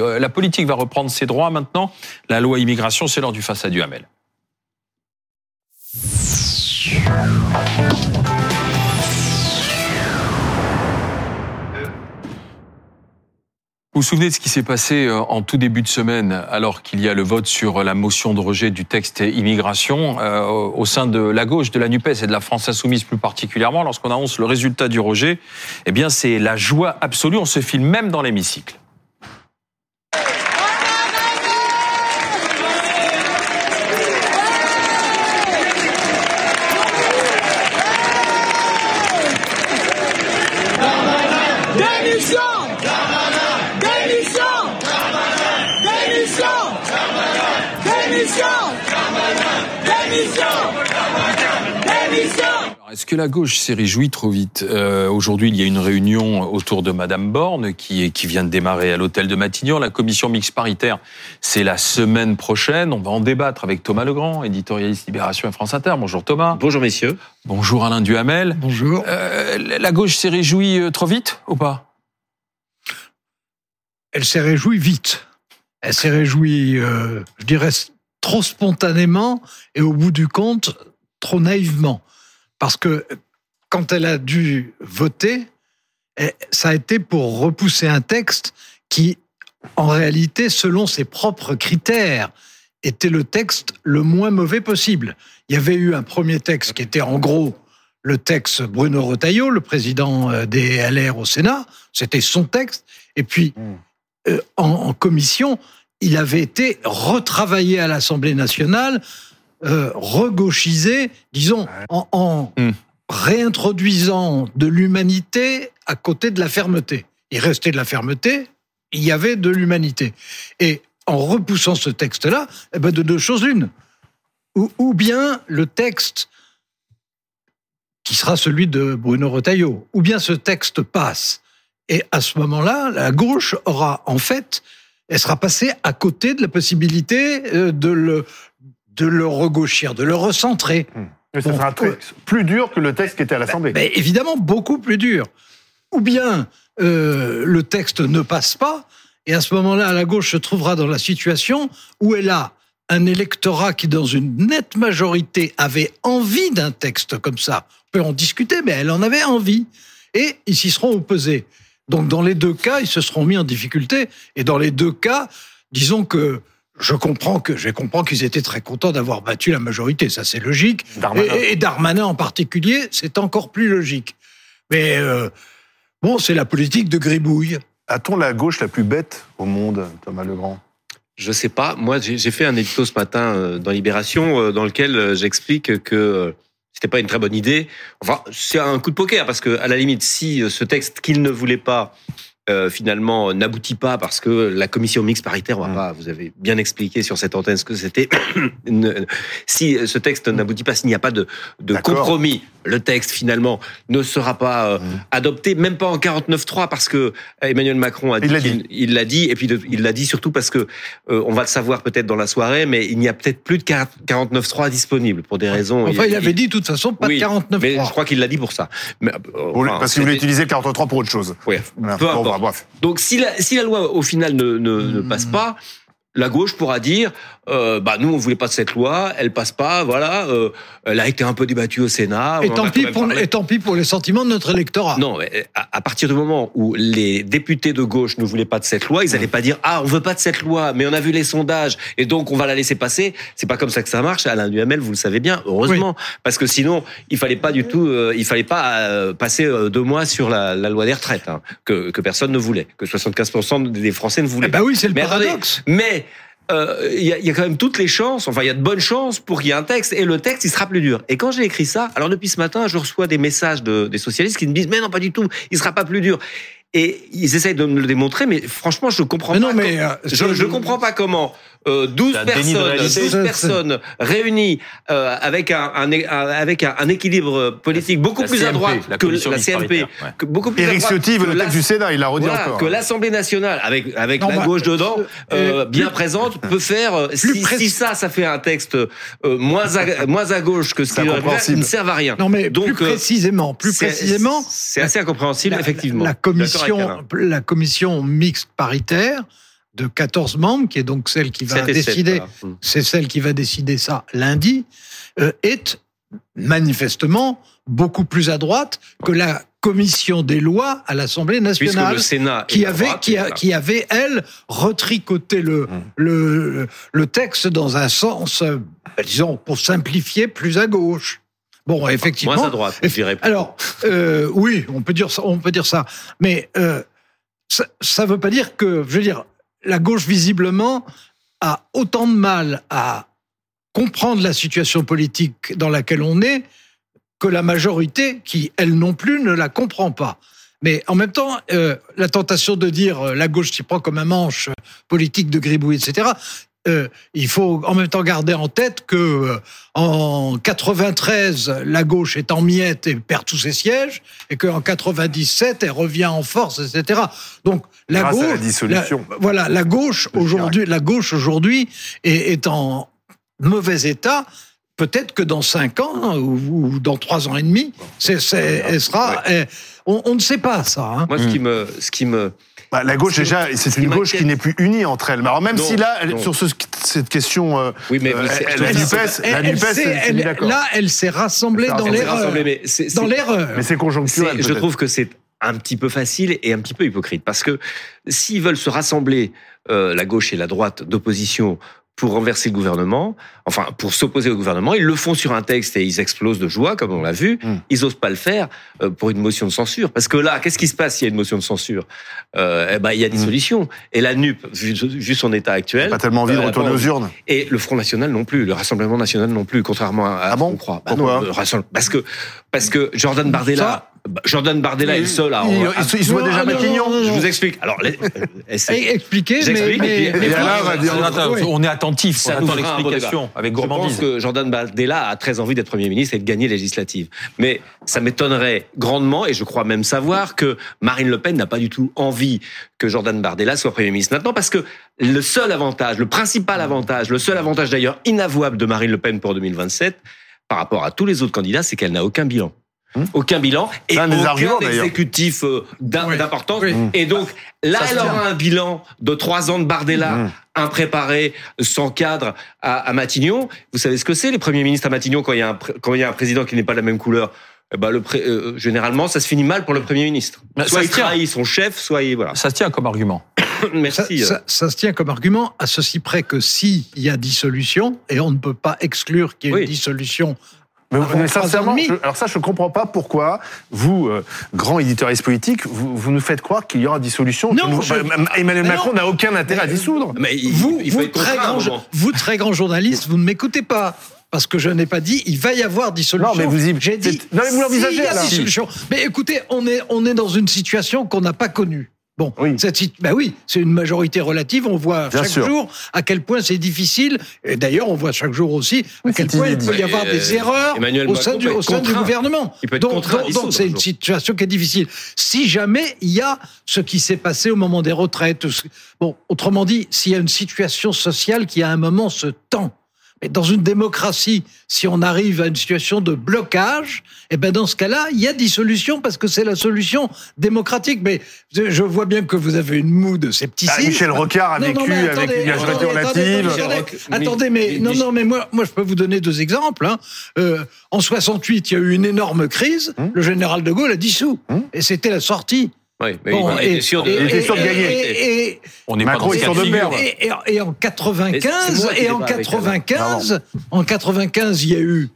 Euh, la politique va reprendre ses droits maintenant. La loi immigration, c'est l'heure du face à Duhamel. Vous vous souvenez de ce qui s'est passé euh, en tout début de semaine, alors qu'il y a le vote sur la motion de rejet du texte immigration euh, au sein de la gauche, de la Nupes et de la France insoumise plus particulièrement, lorsqu'on annonce le résultat du rejet, eh bien c'est la joie absolue. On se filme même dans l'hémicycle. Que la gauche s'est réjouie trop vite euh, Aujourd'hui, il y a une réunion autour de Madame Borne qui, qui vient de démarrer à l'hôtel de Matignon. La commission mixte paritaire, c'est la semaine prochaine. On va en débattre avec Thomas Legrand, éditorialiste Libération et France Inter. Bonjour Thomas. Bonjour messieurs. Bonjour Alain Duhamel. Bonjour. Euh, la gauche s'est réjouie euh, trop vite ou pas? Elle s'est réjouie vite. Elle s'est réjouie, euh, je dirais, trop spontanément et au bout du compte, trop naïvement. Parce que quand elle a dû voter, eh, ça a été pour repousser un texte qui, en réalité, selon ses propres critères, était le texte le moins mauvais possible. Il y avait eu un premier texte qui était en gros le texte Bruno Retailleau, le président euh, des LR au Sénat, c'était son texte. Et puis, euh, en, en commission, il avait été retravaillé à l'Assemblée nationale, euh, regauchisé, disons, en, en Hmm. réintroduisant de l'humanité à côté de la fermeté. Il restait de la fermeté, il y avait de l'humanité. Et en repoussant ce texte-là, eh ben de deux choses l'une. Ou, ou bien le texte qui sera celui de Bruno Retailleau, ou bien ce texte passe. Et à ce moment-là, la gauche aura en fait, elle sera passée à côté de la possibilité euh, de le, de le regauchir, de le recentrer. Mais ça sera très- ouais. plus dur que le texte qui était à l'Assemblée. Mais évidemment, beaucoup plus dur. Ou bien euh, le texte ne passe pas, et à ce moment-là, la gauche se trouvera dans la situation où elle a un électorat qui, dans une nette majorité, avait envie d'un texte comme ça. On peut en discuter, mais elle en avait envie. Et ils s'y seront opposés. Donc, dans les deux cas, ils se seront mis en difficulté. Et dans les deux cas, disons que je comprends que je comprends qu'ils étaient très contents d'avoir battu la majorité. Ça, c'est logique. Darmanin. Et, et Darmanin en particulier, c'est encore plus logique. Mais euh, bon, c'est la politique de gribouille. A-t-on la gauche la plus bête au monde, Thomas Legrand? Je sais pas. Moi, j'ai fait un édito ce matin euh, dans Libération euh, dans lequel j'explique que c'était pas une très bonne idée. Enfin, c'est un coup de poker parce que à la limite, si ce texte qu'il ne voulait pas euh, finalement n'aboutit pas parce que la commission mixte paritaire, on va Mm. pas, vous avez bien expliqué sur cette antenne ce que c'était. Si ce texte n'aboutit pas, s'il n'y a pas de, compromis, le texte finalement ne sera pas euh, Mm. adopté, même pas en 49.3 parce que Emmanuel Macron a dit Il l'a dit. il l'a dit et puis de- il l'a dit surtout parce que euh, on va le savoir peut-être dans la soirée, mais il n'y a peut-être plus de 49.3 disponible pour des raisons. Enfin, il avait dit de toute façon pas Oui, de 49 mais je crois qu'il l'a dit pour ça. Mais, Vous- enfin, Parce qu'il voulait utiliser le 43 pour autre chose. Voilà. peu importe. Bref. Donc si la, si la loi au final ne, ne, ne Hmm. passe pas, la gauche pourra dire, euh, bah nous on voulait pas de cette loi, elle passe pas, voilà, euh, elle a été un peu débattue au Sénat. Et tant, pis pour, et tant pis pour les sentiments de notre électorat. Non, mais à, à partir du moment où les députés de gauche ne voulaient pas de cette loi, ils n'allaient pas dire ah on veut pas de cette loi, mais on a vu les sondages et donc on va la laisser passer. C'est pas comme ça que ça marche. Alain Duhamel, vous le savez bien, heureusement, parce que sinon il fallait pas du tout, euh, il fallait pas euh, passer euh, deux mois sur la, la loi des retraites hein, que, que personne ne voulait, que 75% des Français ne voulaient. Eh ben oui, c'est le Mais attendez, paradoxe. Euh, il y, a, il y a quand même toutes les chances, enfin il y a de bonnes chances pour qu'il y ait un texte et le texte il sera plus dur. Et quand j'ai écrit ça, alors depuis ce matin, je reçois des messages de, des socialistes qui me disent mais non pas du tout, il sera pas plus dur. Et ils essayent de me le démontrer, mais franchement je comprends Mais pas. non, mais, euh, je, je comprends pas comment euh, 12 C'est un déni de personnes, réalité. 12 C'est- personnes réunies euh, avec un, un, un- avec un, un équilibre politique beaucoup La plus à CMP, droite la que la paritaire, ouais. que beaucoup plus à Éric droite Ciotti veut que le texte du Sénat, il l'a redit voilà, encore. que l'Assemblée nationale, avec avec Non, la bah, gauche dedans, euh, bien plus- présente, peut faire. euh, Plus Si, si ça, ça fait un texte euh, moins à, moins à gauche que ce C'est qu'il aurait pu faire, incompréhensible. il ne sert à rien. Non, mais Donc, plus précisément, plus précisément, c'est assez incompréhensible, la, effectivement. commission, la commission mixte paritaire de 14 membres, qui est donc celle qui va décider, voilà. Mm. c'est celle qui va décider ça lundi, euh, est manifestement beaucoup plus à droite que la commission des lois à l'Assemblée nationale le Sénat qui avait, droite, qui, a- qui avait, elle, retricoté le, Mmh. le, le texte dans un sens, euh, disons, pour simplifier, plus à gauche. Bon, effectivement. moins à droite, je dirais. Alors, euh, oui, on peut dire ça, on peut dire ça. Mais euh, ça, ça veut pas dire que, je veux dire, la gauche visiblement a autant de mal à comprendre la situation politique dans laquelle on est que la majorité, qui elle non plus ne la comprend pas. Mais en même temps, euh, la tentation de dire euh, la gauche s'y prend comme un manche politique de gribouille, etc. euh, il faut en même temps garder en tête que euh, en 93, la gauche est en miettes et perd tous ses sièges, et qu'en 97, elle revient en force, etc. Donc la Grâce à gauche, la dissolution. la- voilà, la gauche aujourd'hui, la gauche aujourd'hui est, est en mauvais état. Peut-être que dans cinq ans ou, ou dans trois ans et demi, elle sera. elle- on, on ne sait pas ça. hein. Moi, ce qui me, ce qui me, Bah, la gauche, déjà, c'est une gauche qui n'est plus unie entre elles. Mais alors, même Non, si là, non. sur ce- cette question, euh, oui, mais euh, elle- la NUPES, la Elle- elle elle- là, elle s'est rassemblée dans l'erreur. rassemblés, mais c'est- Dans l'erreur. Mais c'est conjoncturel. Je trouve que c'est un petit peu facile et un petit peu hypocrite parce que s'ils veulent se rassembler euh, la gauche et la droite d'opposition pour renverser le gouvernement, enfin pour s'opposer au gouvernement, ils le font sur un texte et ils explosent de joie comme on l'a vu. Mm. Ils osent pas le faire euh, pour une motion de censure parce que là, qu'est-ce qui se passe s'il y a une motion de censure? Euh, Eh ben il y a dissolution et la NUP vu, vu son état actuel Pas tellement envie de euh, retourner aux urnes. et le Front National non plus, le Rassemblement National non plus, contrairement à, Ah ce bon qu'on croit. Pourquoi? non, le parce que parce que Jordan Bardella, Jordan Bardella est le seul à. Il, il se- il se voit Non, déjà non, Matignon. non, non, je vous explique. Alors, les- euh, Expliquez, J'explique, mais, et puis- mais- et Alain va dire- Attends, Oui. On est attentif, Ça attend l'explication avec Je pense gourmandise. que Jordan Bardella a très envie d'être Premier ministre et de gagner législative. Mais ça m'étonnerait grandement, et je crois même savoir, que Marine Le Pen n'a pas du tout envie que Jordan Bardella soit Premier ministre maintenant, parce que le seul avantage, le principal avantage, le seul avantage d'ailleurs inavouable de Marine Le Pen pour 2027, par rapport à tous les autres candidats, c'est qu'elle n'a aucun bilan. Hmm. Aucun bilan et un des aucun exécutif euh, Oui. d'importance. Oui. Et donc là, Ça elle aura un bilan de trois ans de Bardella Mmh. impréparé, sans cadre à, à Matignon. Vous savez ce que c'est les premiers ministres à Matignon quand il y a un, quand il y a un président qui n'est pas de la même couleur? Eh ben, le pré- euh, généralement, ça se finit mal pour le premier ministre. Mais soit ça il trahit son chef, soit il voilà. Ça se tient comme argument. ça, Merci. euh. ça- ça se tient comme argument à ceci près que s'il y a dissolution, et on ne peut pas exclure qu'il y ait Oui. une dissolution Mais, mais sincèrement, je- alors ça, je ne comprends pas pourquoi vous, euh, grand éditorialiste politique, vous, vous nous faites croire qu'il y aura dissolution. Non, nous- je- bah, Emmanuel Mais Macron n'a aucun intérêt à dissoudre. Mais il, vous, il très grand, vous, très grand journaliste, vous ne m'écoutez pas. Parce que je n'ai pas dit il va y avoir dissolution. Non, mais vous y- J'ai dit. non, mais vous l'envisagez, dissolution. Mais écoutez, on est, on est dans une situation qu'on n'a pas connue. Bon, Oui. cette ben oui, c'est une majorité relative. On voit Bien chaque sûr. jour à quel point c'est difficile. Et d'ailleurs, on voit chaque jour aussi à quel point il peut y avoir des euh, erreurs Emmanuel au sein, du, au sein gouvernement. Il peut être donc, c'est un une situation qui est difficile. Si jamais il y a ce qui s'est passé au moment des retraites, bon, autrement dit, s'il y a une situation sociale qui à un moment se tend. Mais dans une démocratie, si on arrive à une situation de blocage, eh ben dans ce cas-là, il y a dissolution parce que c'est la solution démocratique. Mais je vois bien que vous avez une moue de Ah, scepticisme. Michel Rocard a vécu non, avec une attendez, relative. attendez, mais non, non, mais moi, moi, je peux vous donner deux exemples. Hein. Euh, en 68, il y a eu une énorme crise. Hum. Le général de Gaulle a dissous, Hum. et c'était la sortie. Oui, mais Bon, il était sûr de. et- Il était et- sûr de et- gagner. et- et- On n'est Macron pas est dans figure. perdre. et, et- et en Mais c'est 95, moi qui et en pas avec elle. 95, en 95, il y a eu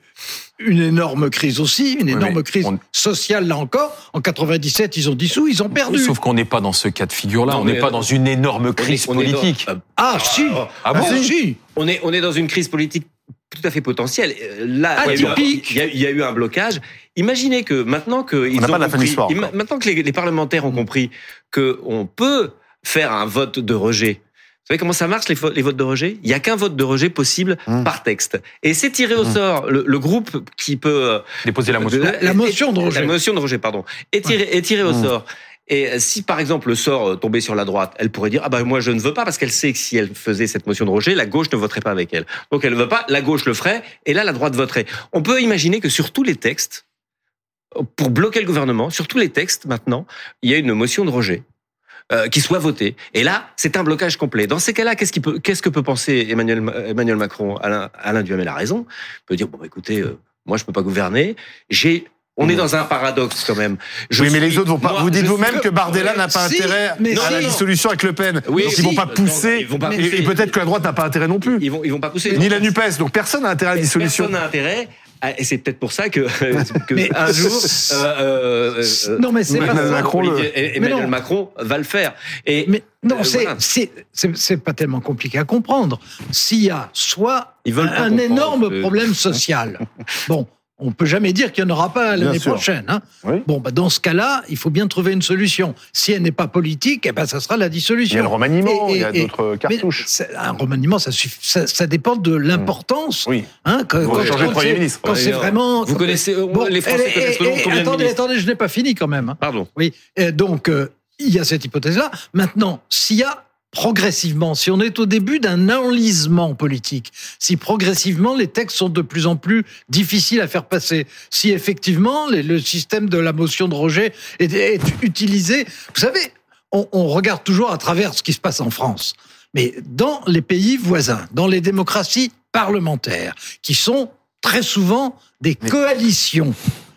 une énorme crise aussi, une énorme crise on- sociale là encore. En 97, ils ont dissous, ils ont perdu. Sauf qu'on n'est pas dans ce cas de figure-là. On n'est pas dans une énorme crise on est politique. euh, Ah si, Ah bon ah, si. on est, on est dans une crise politique tout à fait potentielle. Euh, Là, il y, a eu, Atypique. il y a- il y a eu un blocage. Imaginez que maintenant que ils ont pas la fin de compris- maintenant que les, les parlementaires ont compris que on peut faire un vote de rejet. Vous savez comment ça marche les, vo- les votes de rejet? Il y a qu'un vote de rejet possible Mmh. par texte. Et c'est tiré au Mmh. sort le, le groupe qui peut euh, Déposer la motion. La- la motion de rejet. La motion de rejet, pardon. Est tiré, est tiré au Mmh. sort. Et si par exemple le sort euh, tombait sur la droite, elle pourrait dire ah bah moi je ne veux pas parce qu'elle sait que si elle faisait cette motion de rejet, la gauche ne voterait pas avec elle. Donc elle ne veut pas, la gauche le ferait et là la droite voterait. On peut imaginer que sur tous les textes, pour bloquer le gouvernement, sur tous les textes maintenant, il y a une motion de rejet. euh, qui soit voté. Et là, c'est un blocage complet. Dans ces cas-là, qu'est-ce, peut, qu'est-ce que peut penser Emmanuel, Emmanuel Macron? Alain, Alain Duhamel a raison. Il peut dire bon, bah, écoutez, euh, moi, je peux pas gouverner. J'ai on est dans un paradoxe quand même. Je oui, mais les autres vont pas. moi, vous dites vous-même suis- que Bardella n'a pas Si, intérêt mais à la dissolution avec Le Pen. Oui, Donc si. ils vont pas Non, pousser. ils vont pas et- pousser. et peut-être que la droite n'a pas intérêt non plus. Ils vont, ils vont pas pousser. Ni la Nupes. Donc personne n'a intérêt à la dissolution. Personne n'a intérêt. À- Et c'est peut-être pour ça que, que Mais- un jour, euh, euh, euh, Non, mais c'est pas Emmanuel. Macron le- non. Macron va le faire. Et Mais non, Euh, c'est voilà. c'est c'est c'est pas tellement compliqué à comprendre. S'il y a soit Ils un comprendre, énorme euh. problème social, bon, on peut jamais dire qu'il n'y en aura pas l'année prochaine. Hein. Oui. Bon, bah dans ce cas-là, il faut bien trouver une solution. Si elle n'est pas politique, eh ben ça sera la Il y a dissolution. le remaniement, Et- et- il y a d'autres Mais cartouches. c'est- un remaniement, ça, suffit, ça, ça dépend de l'importance. Oui. Hein, quand, quand- changer de quand Premier c'est- ministre. Quand c'est vraiment. vous connaissez- euh, les Français et- connaissent le nom de et- et- combien de Attendez, attendez, je n'ai pas fini quand même. hein. pardon. Oui, et donc euh, il y a cette hypothèse-là. Maintenant, s'il y a progressivement, si on est au début d'un enlisement politique, si progressivement les textes sont de plus en plus difficiles à faire passer, si effectivement les- le système de la motion de rejet est, est utilisé, vous savez, on, on regarde toujours à travers ce qui se passe en France, mais dans les pays voisins, dans les démocraties parlementaires, qui sont très souvent des coalitions,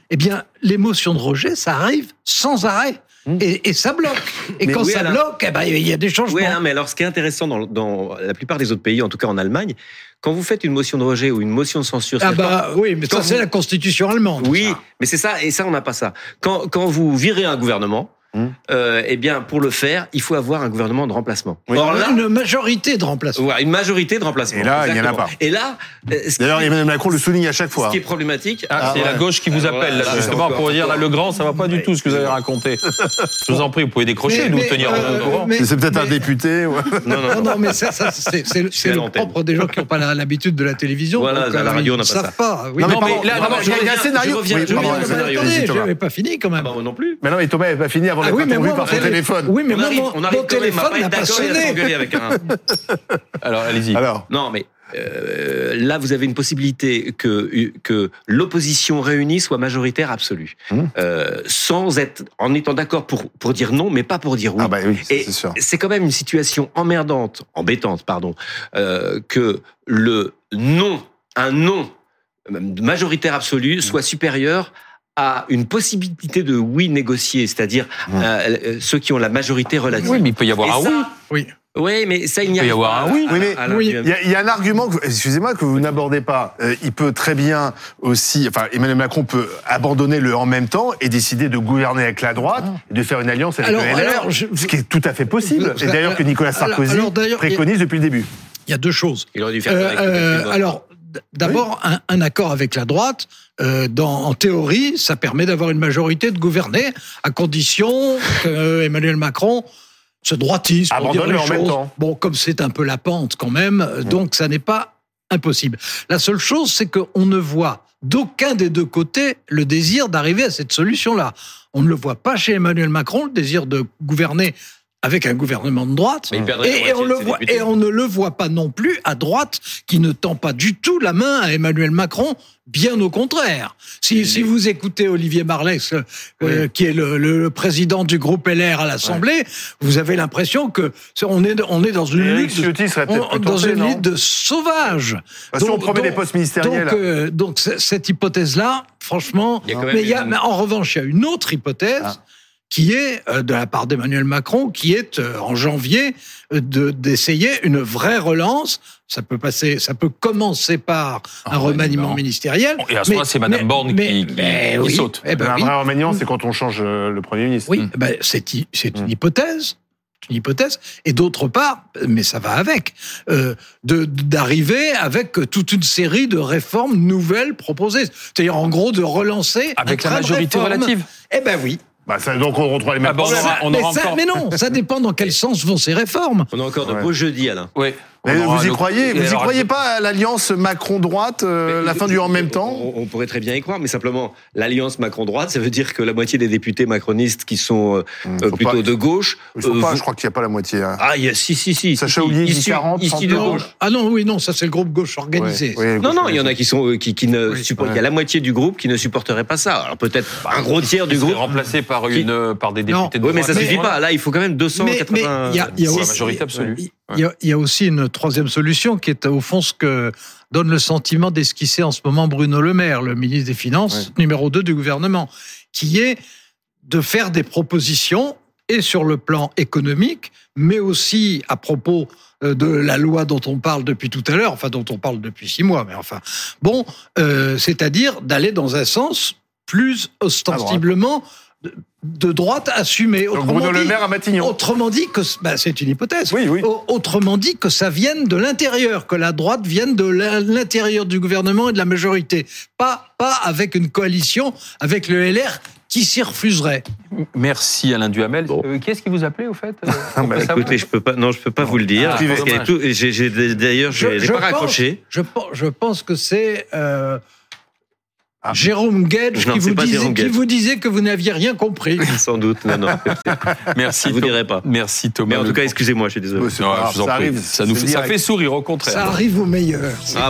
eh bien, les motions de rejet, ça arrive sans arrêt. Et, et ça bloque. Et Mais quand oui, ça bloque, eh ben, il y a des changements. Oui, hein, mais alors ce qui est intéressant dans, dans la plupart des autres pays, en tout cas en Allemagne, quand vous faites une motion de rejet ou une motion de censure, ah bah oui, mais ça c'est la constitution allemande. Oui, ça. mais c'est ça, et ça, on n'a pas ça. Quand, quand vous virez un gouvernement, Hum. euh, eh bien, pour le faire, il faut avoir un gouvernement de remplacement. Oui. Or là, une majorité de remplacement. voilà, une majorité de remplacement. Et là, il n'y en a pas. Et là, euh, ce D'ailleurs, Emmanuel Macron le souligne à chaque ce fois. qui est problématique, Ah, c'est ouais. la gauche qui vous Ah, appelle, là, justement, pour dire, là, le grand, ça va pas du tout ce que vous avez raconté. Je vous en prie, vous pouvez décrocher, Mais- nous mais, tenir euh, au courant. mais- C'est peut-être un député. ouais. non, non, Non, non. mais ça, ça, c'est c'est- c'est le propre des gens qui n'ont pas la- l'habitude de la télévision. Voilà, donc, à la euh, radio, n'a ne pas savent ça. pas. Oui, Non, mais là, il y a- un je scénario. je reviens je n'avais pas fini quand même. Ah bah, non plus. Mais non, mais Thomas n'avait pas fini avant Ah d'être oui, mais interrompu moi, par son télé- téléphone. Oui, mais on moi, arrive, mon, on arrive mon téléphone pas n'a être pas d'accord et à sonné. avec un. Alors, allez-y. Alors, Non, mais euh, là, vous avez une possibilité que, que l'opposition réunie soit majoritaire absolue, Mmh. Euh, sans être, en étant d'accord pour pour dire non, mais pas pour dire oui. ah bah oui, Et c'est sûr. c'est quand même une situation emmerdante, embêtante, pardon, euh, que le non, un non majoritaire absolu soit supérieur à une possibilité de oui négocié, c'est-à-dire Mmh. euh, euh, ceux qui ont la majorité relative. Oui, mais il peut y avoir Et un ça- oui. Oui. Oui, mais ça, il n'y Il peut y arrive avoir pas. un oui. à- Oui, mais- à la- oui. Il y, a, il y a un argument, que, excusez-moi, que vous n'abordez pas. Euh, il peut très bien aussi, enfin, Emmanuel Macron peut abandonner le en même temps et décider de gouverner avec la droite et de faire une alliance avec Alors, le LR, alors, je- ce qui est tout à fait possible. Je- Et d'ailleurs que Nicolas Sarkozy alors, préconise depuis le début. Il y a deux choses. Il aurait dû faire Euh, euh, alors, d'abord, un, un accord avec la droite, euh, dans, en théorie, ça permet d'avoir une majorité de gouverner, à condition que Emmanuel Macron se droitise pour Abandonne, dire les en même choses. temps. Bon, comme c'est un peu la pente quand même, euh, donc ça n'est pas impossible. La seule chose, c'est qu'on ne voit d'aucun des deux côtés le désir d'arriver à cette solution-là. On ne le voit pas chez Emmanuel Macron, le désir de gouverner avec un gouvernement de droite. Mais Et, on le voit, et on ne le voit pas non plus à droite, qui ne tend pas du tout la main à Emmanuel Macron, bien au contraire. Si, si vous écoutez Olivier Marleix, euh, qui est le, le- le président du groupe LR à l'Assemblée, vous avez l'impression que on est, on est dans une lutte, on- plus dans tenté, une non lutte de sauvages. Bah, Si on Donc- promet des postes ministériels. Donc, euh, donc cette hypothèse-là, franchement, Il y a quand même mais, il y a- une- mais en revanche, il y a une autre hypothèse Ah. Qui est euh, de la part d'Emmanuel Macron, qui est euh, en janvier euh, de d'essayer une vraie relance. Ça peut passer, ça peut commencer par un Un remaniement ministériel. Et à ce moment-là, c'est Madame Borne qui- qui- saute. eh ben un oui. vrai remaniement, c'est quand on change le Premier ministre. Oui, ben, c'est une Mm. hypothèse. C'est une hypothèse. Et d'autre part, mais ça va avec, euh, de- d'arriver avec toute une série de réformes nouvelles proposées. C'est-à-dire, en gros, de relancer. un Avec la de majorité relative. Eh ben oui. Bah, ça, donc on retrouve les mêmes Ah bon, on problèmes. aura- on mais, ça- mais non, ça dépend dans quel sens vont ces réformes. On a encore de Ouais. beaux jeudis, Alain. Oui. Mais vous y le- croyez Vous y croyez pas à l'alliance Macron-droite, euh, la fin du en même temps on, on pourrait très bien y croire, mais simplement, l'alliance Macron-droite, ça veut dire que la moitié des députés macronistes qui sont euh, Hum, euh, plutôt pas- de gauche. Il faut euh, pas, vont- je crois qu'il n'y a pas la moitié. hein. Ah, il y a, si, si, si. Sacha si, Houlier dit issus- 40, issus de 39. gauche. Ah non, oui, non, ça c'est le groupe gauche organisé. Ouais, ouais, Non, non, gauche, il y en a qui sont euh, qui, qui ne Oui, supportent. ouais. Il y a la moitié du groupe qui ne supporterait pas ça. Alors peut-être un gros tiers du groupe. remplacé par une par des députés de Oui, mais ça suffit pas. Là, il faut quand même Mais- 280. mais il y a- majorité absolue. Il y, a, il y a aussi une troisième solution qui est au fond ce que donne le sentiment d'esquisser en ce moment Bruno Le Maire, le ministre des Finances, numéro 2 du gouvernement, qui est de faire des propositions et sur le plan économique, mais aussi à propos euh, de la loi dont on parle depuis tout à l'heure, enfin dont on parle depuis six mois, mais enfin bon, euh, c'est-à-dire d'aller dans un sens plus ostensiblement de, droite assumé. Donc Autrement Bruno Le dit- Maire à Matignon. Autrement dit que bah, c'est une hypothèse. Oui, oui. Au- Autrement dit que ça vienne de l'intérieur, que la droite vienne de l'in- l'intérieur du gouvernement et de la majorité, pas pas avec une coalition avec le LR qui s'y refuserait. Merci Alain Duhamel. Bon. Euh, qui est-ce qui vous appelait au fait euh, Ah, bah, Écoutez, je peux pas. Non, je peux pas vous le dire. Ah, j'ai- D'ailleurs, n'ai pas raccroché. Je, pense- je pense que c'est euh, Ah. Jérôme Gage Non, qui, vous disait, Jérôme qui Gage. vous disait que vous n'aviez rien compris. Sans doute. Non, non. Merci. Je vous Thomas. dirai pas. Merci Thomas. Mais en tout cas, excusez-moi, je suis désolé. En ça prie. arrive. Ça nous fait, ça fait sourire au contraire. Ça arrive au meilleur. Ah, voilà.